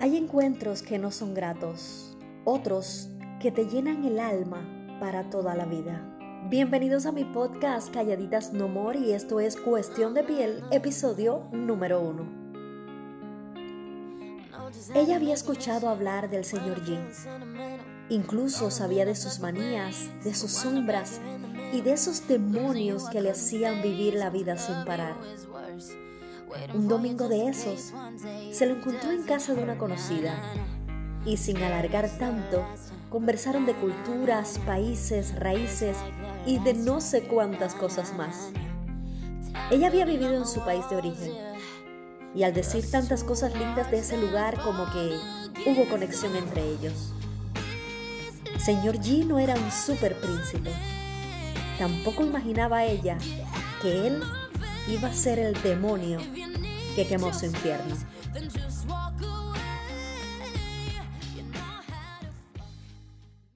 Hay encuentros que no son gratos, otros que te llenan el alma para toda la vida. Bienvenidos a mi podcast Calladitas No More y esto es Cuestión de Piel, episodio número uno. Ella había escuchado hablar del señor Jin. Incluso sabía de sus manías, de sus sombras y de esos demonios que le hacían vivir la vida sin parar. Un domingo de esos, se lo encontró en casa de una conocida y sin alargar tanto, conversaron de culturas, países, raíces y de no sé cuántas cosas más. Ella había vivido en su país de origen y al decir tantas cosas lindas de ese lugar como que hubo conexión entre ellos. Señor G no era un super príncipe. Tampoco imaginaba ella que él iba a ser el demonio que quemó su infierno.